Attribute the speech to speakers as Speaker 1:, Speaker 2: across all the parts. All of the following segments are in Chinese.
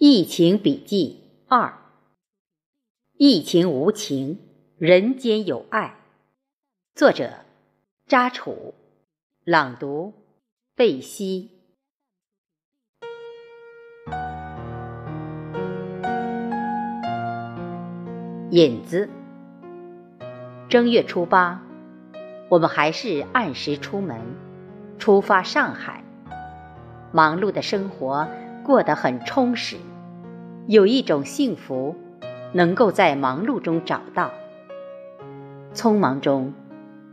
Speaker 1: 疫情笔记二：疫情无情，人间有爱。作者：扎楚，朗读：贝西。引子：正月初八，我们还是按时出门，出发上海。忙碌的生活过得很充实，有一种幸福能够在忙碌中找到。匆忙中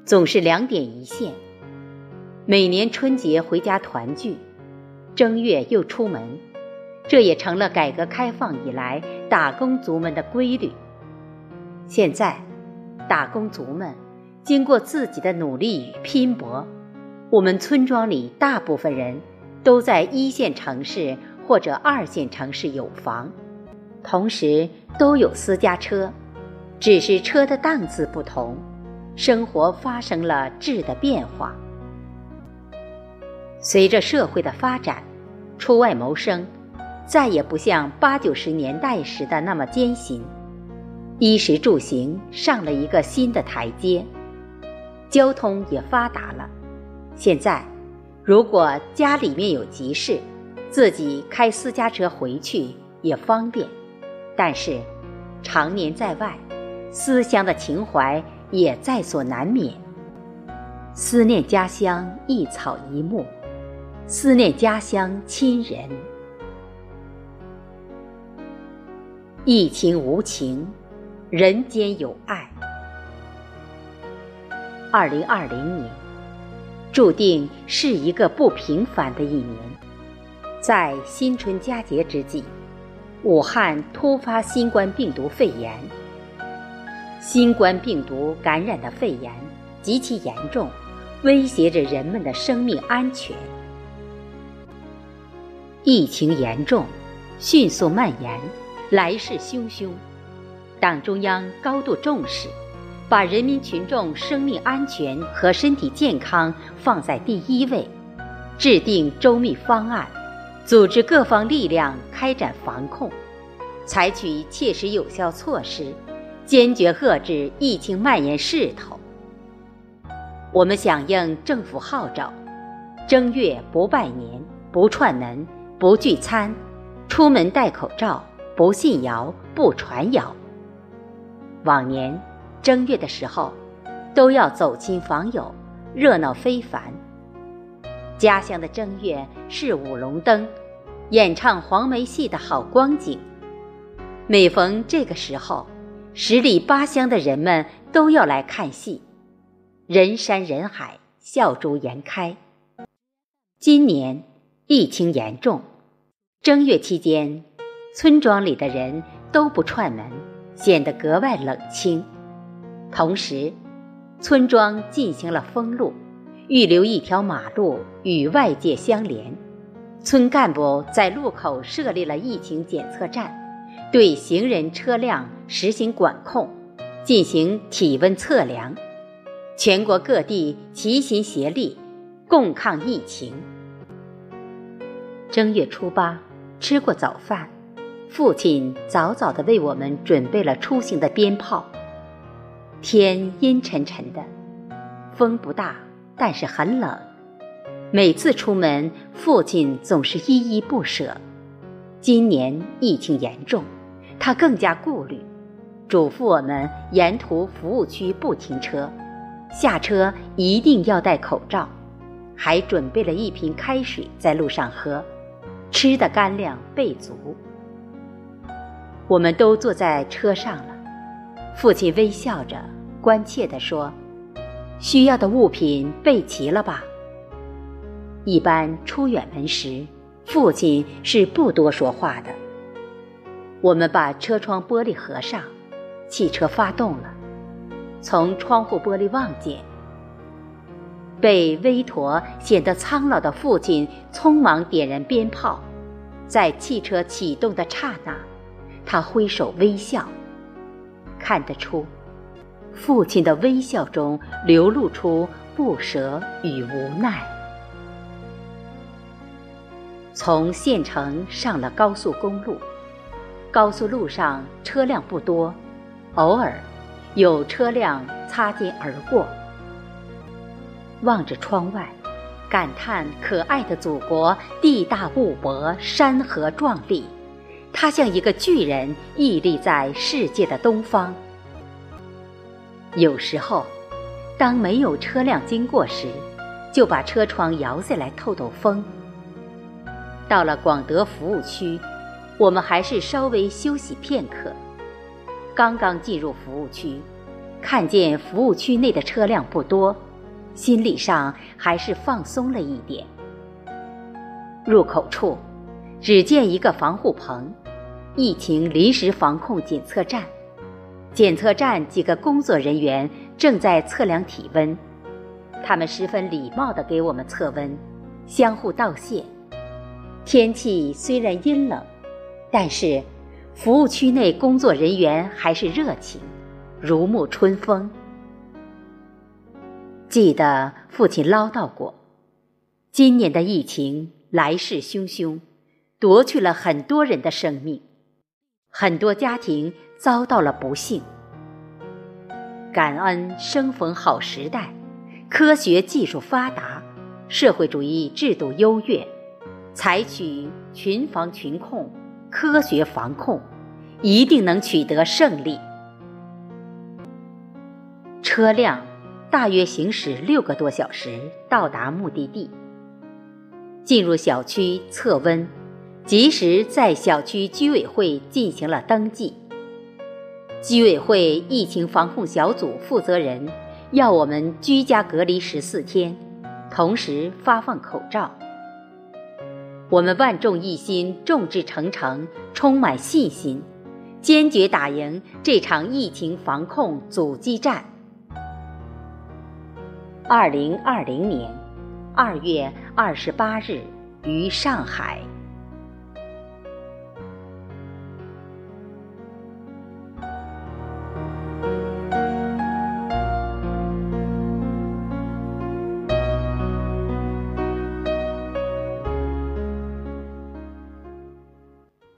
Speaker 1: 总是两点一线。每年春节回家团聚，正月又出门，这也成了改革开放以来打工族们的规律。现在，打工族们经过自己的努力与拼搏，我们村庄里大部分人。都在一线城市或者二线城市有房，同时都有私家车，只是车的档次不同，生活发生了质的变化。随着社会的发展，出外谋生再也不像八九十年代时的那么艰辛，衣食住行上了一个新的台阶，交通也发达了，现在。如果家里面有急事，自己开私家车回去也方便。但是，常年在外，思乡的情怀也在所难免。思念家乡一草一木，思念家乡亲人。疫情无情，人间有爱。二零二零年。注定是一个不平凡的一年，在新春佳节之际，武汉突发新冠病毒肺炎。新冠病毒感染的肺炎极其严重，威胁着人们的生命安全。疫情严重，迅速蔓延，来势汹汹，党中央高度重视。把人民群众生命安全和身体健康放在第一位，制定周密方案，组织各方力量开展防控，采取切实有效措施，坚决遏制疫情蔓延势头。我们响应政府号召，正月不拜年、不串门、不聚餐，出门戴口罩，不信谣、不传谣。往年。正月的时候，都要走亲访友，热闹非凡。家乡的正月是舞龙灯、演唱黄梅戏的好光景。每逢这个时候，十里八乡的人们都要来看戏，人山人海，笑逐颜开。今年疫情严重，正月期间，村庄里的人都不串门，显得格外冷清。同时，村庄进行了封路，预留一条马路与外界相连。村干部在路口设立了疫情检测站，对行人车辆实行管控，进行体温测量。全国各地齐心协力，共抗疫情。正月初八，吃过早饭，父亲早早地为我们准备了出行的鞭炮。天阴沉沉的，风不大，但是很冷。每次出门，父亲总是依依不舍。今年疫情严重，他更加顾虑，嘱咐我们沿途服务区不停车，下车一定要戴口罩，还准备了一瓶开水在路上喝，吃的干粮备足。我们都坐在车上了，父亲微笑着。关切地说：“需要的物品备齐了吧？”一般出远门时，父亲是不多说话的。我们把车窗玻璃合上，汽车发动了。从窗户玻璃望见，被微驼显得苍老的父亲匆忙点燃鞭炮，在汽车启动的刹那，他挥手微笑，看得出。父亲的微笑中流露出不舍与无奈。从县城上了高速公路，高速路上车辆不多，偶尔有车辆擦肩而过。望着窗外，感叹可爱的祖国地大物博，山河壮丽。它像一个巨人屹立在世界的东方。有时候，当没有车辆经过时，就把车窗摇下来透透风。到了广德服务区。我们还是稍微休息片刻。刚刚进入服务区，看见服务区内的车辆不多，心理上还是放松了一点。入口处，只见一个防护棚，疫情临时防控检测站。检测站几个工作人员正在测量体温，他们十分礼貌地给我们测温，相互道谢。天气虽然阴冷。但是，服务区内工作人员还是热情，如沐春风。记得父亲唠叨过，今年的疫情来势汹汹，夺去了很多人的生命，很多家庭遭到了不幸。感恩生逢好时代，科学技术发达，社会主义制度优越，采取群防群控。科学防控，一定能取得胜利。车辆大约行驶六个多小时到达目的地。进入小区测温，及时在小区居委会进行了登记。居委会疫情防控小组负责人要我们居家隔离十四天，同时发放口罩。我们万众一心，众志成城，充满信心，坚决打赢这场疫情防控阻击战。二零二零年二月二十八日，于上海。